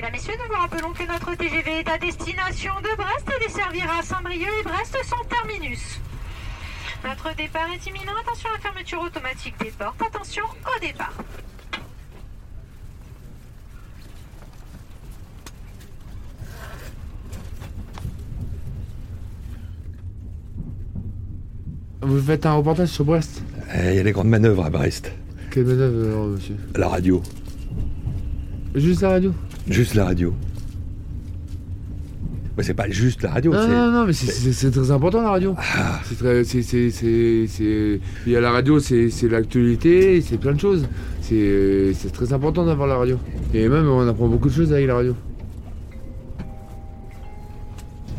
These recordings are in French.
Mesdames, Messieurs, nous vous rappelons que notre TGV est à destination de Brest et desservira Saint-Brieuc et Brest sans terminus. Notre départ est imminent. Attention à la fermeture automatique des portes. Attention au départ. Vous faites un reportage sur Brest? Eh, Il y a les grandes manœuvres à Brest. Quelle manœuvre, alors, monsieur? La radio. Juste la radio? Juste la radio. Ouais, c'est pas juste la radio. Non, c'est- non, non, mais c'est- c'est c'est très important la radio. Ah, C'est très. c'est- c'est- c'est- c'est- Il y a la radio, c'est c'est l'actualité, c'est plein de choses. C'est c'est très important d'avoir la radio. Et même, on apprend beaucoup de choses avec la radio.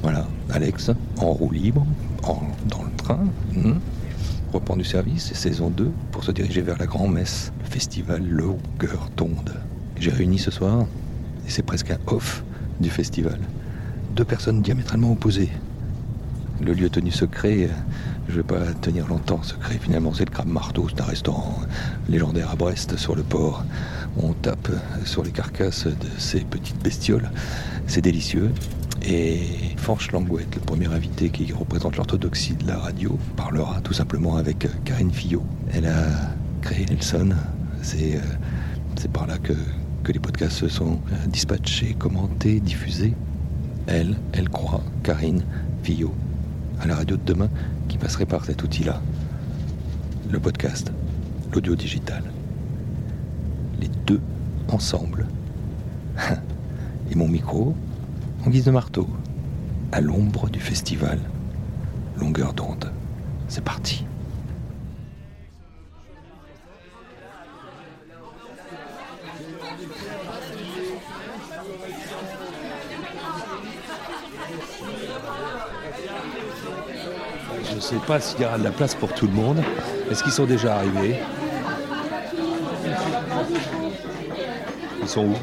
voilà, Alex, en roue libre, en- dans le train, hmm, reprend du service, et saison 2, pour se diriger vers la grand-messe, le festival Longueur d'onde. J'ai réuni ce soir, c'est presque un off du festival. Deux personnes diamétralement opposées. Le lieu tenu secret, euh, je vais pas tenir longtemps secret, finalement c'est le Crabe Marteau, c'est un restaurant légendaire à Brest, sur le port. On tape sur les carcasses de ces petites bestioles, c'est délicieux. Et Fanche Langouette, le premier invité qui représente l'orthodoxie de la radio, parlera tout simplement avec euh, Karine Fillot. Elle a créé Nelson. Euh, c'est par là que, que les podcasts se sont euh, dispatchés, commentés, diffusés. Elle, elle croit, Karine Fillot, à la radio de demain qui passerait par cet outil-là. Le podcast, l'audio digital. Les deux ensemble. Et mon micro, en guise de marteau, à l'ombre du festival. Longueur d'onde. C'est parti. Je ne sais pas s'il y aura de la place pour tout le monde. Est-ce qu'ils sont déjà arrivés? Ils sont où?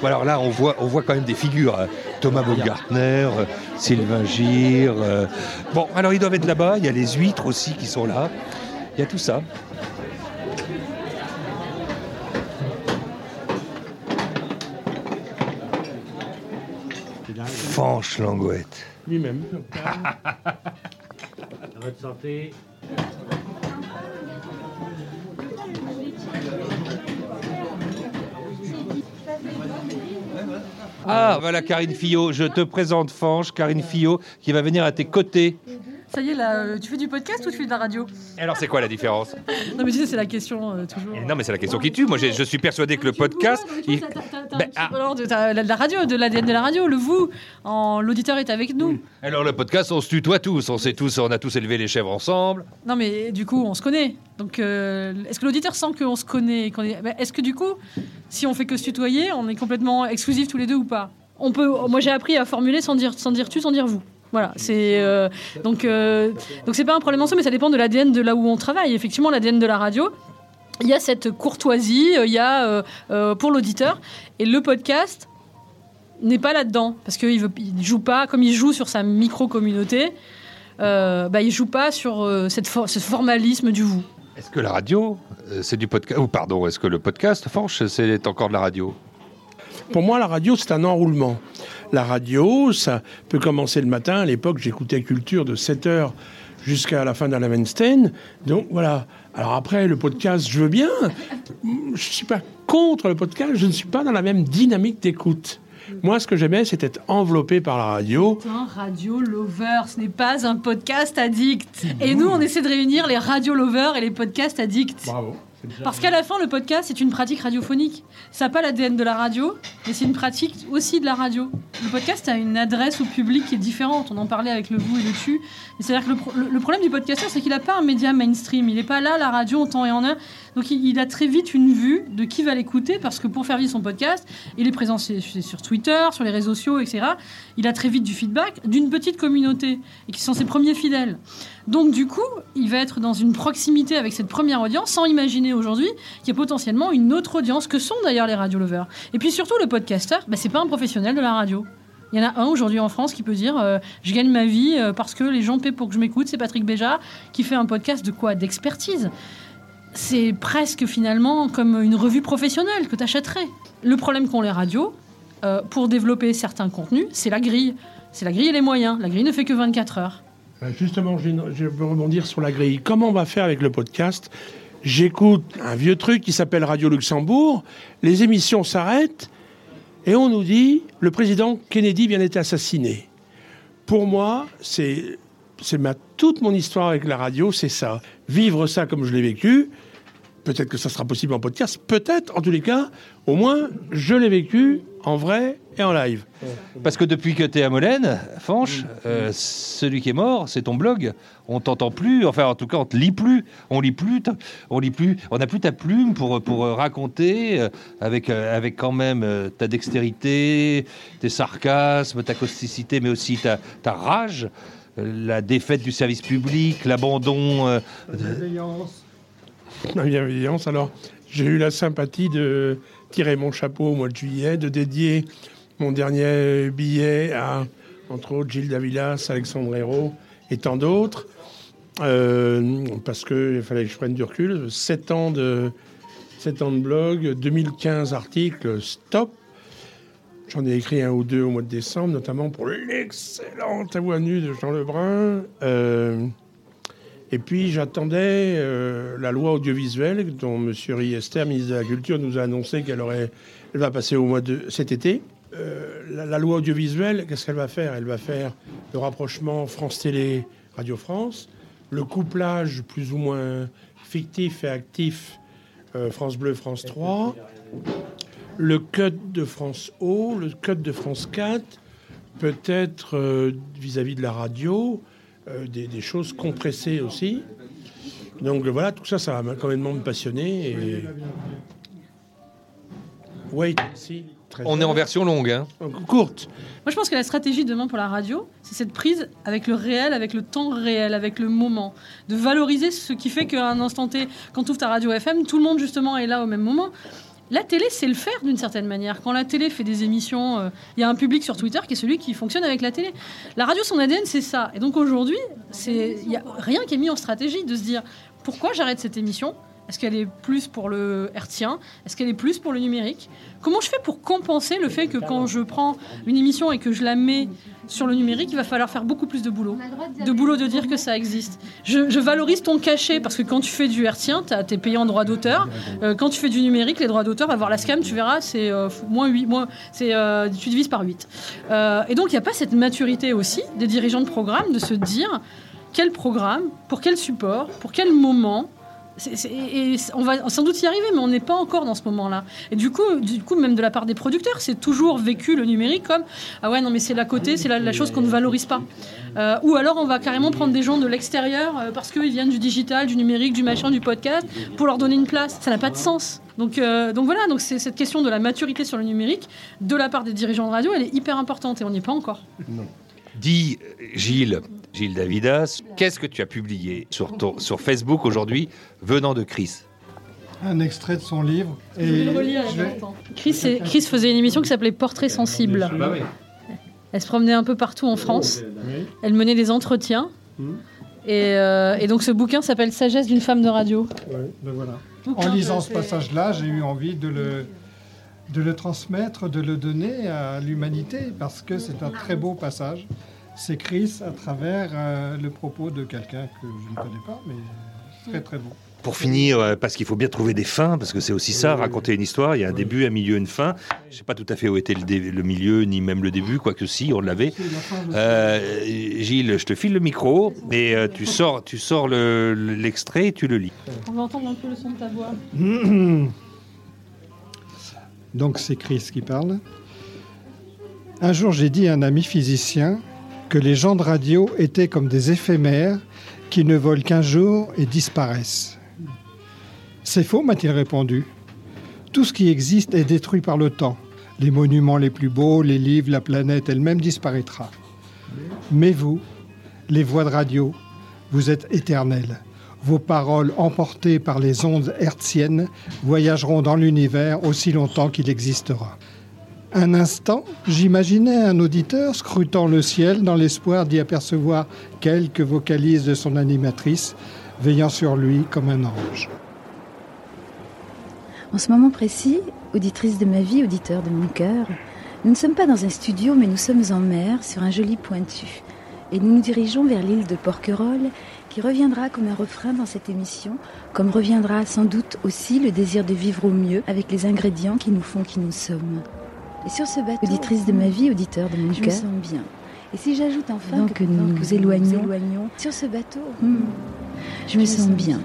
Bon, alors là, on voit, on voit quand même des figures. hein. Thomas Baumgartner, euh, Sylvain Gire. euh. Bon, alors ils doivent être là-bas. Il y a les huîtres aussi qui sont là. Il y a tout ça. Fanche Langouette. Lui-même. votre santé. Ah, voilà Karine Fillot. Je te présente Fanche, Karine Fillot, qui va venir à tes côtés. Ça y est, là, euh, tu fais du podcast ou tu fais de la radio Alors, c'est quoi la différence Non, mais tu sais, c'est la question euh, toujours. Non, mais c'est la question qui tue. Moi, je suis persuadé que le podcast. il- Ben, ah. De, la, de la radio, de l'ADN de la radio, le vous, en- l'auditeur est avec nous. Alors, le podcast, on se tutoie tous. On sait tous, on a tous élevé les chèvres ensemble. Non, mais du coup, on se connaît. Donc, euh, est-ce que l'auditeur sent qu'on se connaît est... ben, Est-ce que du coup, si on fait que se tutoyer, on est complètement exclusifs tous les deux ou pas? On peut. Moi, j'ai appris à formuler sans dire, sans dire tu, sans dire vous. Voilà, c'est euh, donc euh, donc c'est pas un problème en soi, mais ça dépend de l'ADN de là où on travaille. Effectivement, l'ADN de la radio, il y a cette courtoisie, il y a euh, pour l'auditeur et le podcast n'est pas là-dedans parce qu'il veut, joue pas comme il joue sur sa micro communauté. Bah, il joue pas sur cette ce formalisme du vous. Est-ce que la radio, c'est du podcast Ou pardon, est-ce que le podcast, Fanche, c'est encore de la radio? Pour moi, la radio, c'est un enroulement. La radio, ça peut commencer le matin. À l'époque, j'écoutais Culture de 7h jusqu'à la fin de la Weinstein. Donc voilà. Alors après, le podcast, je veux bien. Je ne suis pas contre le podcast. Je ne suis pas dans la même dynamique d'écoute. Moi, ce que j'aimais, c'était être enveloppé par la radio. Un radio lover, ce n'est pas un podcast addict. Et nous, on essaie de réunir les radio lovers et les podcasts addicts. Bravo. Parce qu'à la fin, le podcast, c'est une pratique radiophonique. Ça n'a pas l'ADN de la radio, mais c'est une pratique aussi de la radio. Le podcast a une adresse au public qui est différente. On en parlait avec le vous et le tu. C'est-à-dire que le, pro- le- le problème du podcasteur, c'est qu'il n'a pas un média mainstream. Il n'est pas là, la radio, en temps et en heure. Donc il, a très vite une vue de qui va l'écouter, parce que pour faire vivre son podcast, il est présent sur, sur Twitter, sur les réseaux sociaux, etc. Il a très vite du feedback d'une petite communauté, et qui sont ses premiers fidèles. Donc du coup, il va être dans une proximité avec cette première audience, sans imaginer aujourd'hui qu'il y a potentiellement une autre audience que sont d'ailleurs les radio lovers. Et puis surtout, le podcasteur, bah, c'est pas un professionnel de la radio. Il y en a un aujourd'hui en France qui peut dire euh, je gagne ma vie euh, parce que les gens paient pour que je m'écoute. C'est Patrick Béja qui fait un podcast de quoi? D'expertise. C'est presque finalement comme une revue professionnelle que tu achèterais. Le problème qu'ont les radios, euh, pour développer certains contenus, c'est la grille. C'est la grille et les moyens. La grille ne fait que 24 heures. Euh, Justement, je veux rebondir sur la grille. Comment on va faire avec le podcast? J'écoute un vieux truc qui s'appelle Radio Luxembourg. Les émissions s'arrêtent et on nous dit le président Kennedy vient d'être assassiné. Pour moi, c'est c'est ma toute mon histoire avec la radio, c'est ça. Vivre ça comme je l'ai vécu. Peut-être que ça sera possible en podcast. Peut-être, en tous les cas, au moins, je l'ai vécu en vrai et en live. Parce que depuis que tu es à Molène, Fanche, euh, celui qui est mort, c'est ton blog. On t'entend plus, enfin en tout cas on te lit plus, on lit plus, on lit plus, on n'a plus ta plume pour, pour euh, raconter euh, avec, euh, avec quand même euh, ta dextérité, tes sarcasmes, ta causticité, mais aussi ta, ta rage, euh, la défaite du service public, l'abandon. euh, Ma bienveillance. Alors, j'ai eu la sympathie de tirer mon chapeau au mois de juillet, de dédier mon dernier billet à, entre autres, Gilles Davilas, Alexandre Hérault et tant d'autres. Euh, parce qu'il fallait que je prenne du recul. 7 ans de, 7 ans de blog, 2015 articles, stop. J'en ai écrit un ou deux au mois de décembre, notamment pour l'excellente voix nue de Jean Lebrun. Euh, et puis j'attendais euh, la loi audiovisuelle dont M. Riester, ministre de la Culture, nous a annoncé qu'elle aurait, va passer au mois de cet été. Euh, la, loi audiovisuelle, qu'est-ce qu'elle va faire? Elle va faire le rapprochement France Télé, Radio France, le couplage plus ou moins fictif et actif euh, France Bleu, France 3, le cut de France O, le cut de France 4, peut-être vis-à-vis de la radio, des, des choses compressées aussi. Donc euh, voilà, tout ça, ça va quand même me passionner. Et... Wait, si. on est en version longue. Hein. Courte. Moi, je pense que la stratégie demain pour la radio, c'est cette prise avec le réel, avec le temps réel, avec le moment, de valoriser ce qui fait qu'à un instant T, quand tu ouvres ta radio FM, tout le monde justement est là au même moment. La télé, c'est le faire d'une certaine manière. Quand la télé fait des émissions, euh, il y a un public sur Twitter qui est celui qui fonctionne avec la télé. La radio, son ADN, c'est ça. Et donc aujourd'hui, il n'y a rien qui est mis en stratégie de se dire pourquoi j'arrête cette émission? Est-ce qu'elle est plus pour le hertzien Est-ce qu'elle est plus pour le numérique? Comment je fais pour compenser le fait que quand je prends une émission et que je la mets sur le numérique, il va falloir faire beaucoup plus de boulot? De boulot de dire que ça existe. Je, valorise ton cachet parce que quand tu fais du hertzien, tu es payé en droit d'auteur. Euh, quand tu fais du numérique, les droits d'auteur, va voir la SCAM, tu verras, c'est euh, moins 8, moins, euh, tu divises par 8. Euh, et donc il n'y a pas cette maturité aussi des dirigeants de programme de se dire quel programme, pour quel support, pour quel moment. On va sans doute y arriver, mais on n'est pas encore dans ce moment-là. Et du coup, du coup, même de la part des producteurs, c'est toujours vécu le numérique comme ah ouais non mais c'est la côté, c'est la, la chose qu'on ne valorise pas. Euh, ou alors on va carrément prendre des gens de l'extérieur euh, parce qu'ils viennent du digital, du numérique, du machin, du podcast pour leur donner une place. Ça n'a pas de sens. Donc, euh, donc voilà, donc c'est cette question de la maturité sur le numérique de la part des dirigeants de radio, elle est hyper importante et on n'y est pas encore. Dis, Gilles, Gilles Davidas, qu'est-ce que tu as publié sur, ton- sur Facebook aujourd'hui venant de Chris? Un extrait de son livre. Je vais le relire, je vais-. Chris, faisait une émission qui s'appelait Portrait sensible. Elle se promenait un peu partout en France. Elle menait des entretiens. Et, euh, et donc ce bouquin s'appelle Sagesse d'une femme de radio. Ouais, ben voilà. Bouquin En lisant ce passage-là, j'ai eu envie de le, de le transmettre, de le donner à l'humanité, parce que c'est un très beau passage. C'est Chris à travers euh, le propos de quelqu'un que je ne connais pas, mais très très beau. Pour finir, euh, parce qu'il faut bien trouver des fins, parce que c'est aussi ça, raconter une histoire, il y a un début, un milieu, une fin. Je ne sais pas tout à fait où était le, dé- le milieu, ni même le début, quoique si, on l'avait. Euh, Gilles, je te file le micro, et euh, tu sors, tu sors le- le- l'extrait et tu le lis. On va entendre un peu le son de ta voix. Donc c'est Chris qui parle. Un jour, j'ai dit à un ami physicien que les gens de radio étaient comme des éphémères qui ne volent qu'un jour et disparaissent. C'est faux, m'a-t-il répondu. Tout ce qui existe est détruit par le temps. Les monuments les plus beaux, les livres, la planète elle-même disparaîtra. Mais vous, les voix de radio, vous êtes éternels. Vos paroles emportées par les ondes hertziennes voyageront dans l'univers aussi longtemps qu'il existera. Un instant, j'imaginais un auditeur scrutant le ciel dans l'espoir d'y apercevoir quelques vocalises de son animatrice, veillant sur lui comme un ange. En ce moment précis, auditrice de ma vie, auditeur de mon cœur, nous ne sommes pas dans un studio, mais nous sommes en mer, sur un joli pointu. Et nous nous dirigeons vers l'île de Porquerolles, qui reviendra comme un refrain dans cette émission, comme reviendra sans doute aussi le désir de vivre au mieux avec les ingrédients qui nous font qui nous sommes. Et sur ce bateau, auditrice de ma vie, auditeur de mon je cœur, me sens bien. et si j'ajoute enfin que nous nous éloignons éloignons sur ce bateau, Hmm. je me sens bien.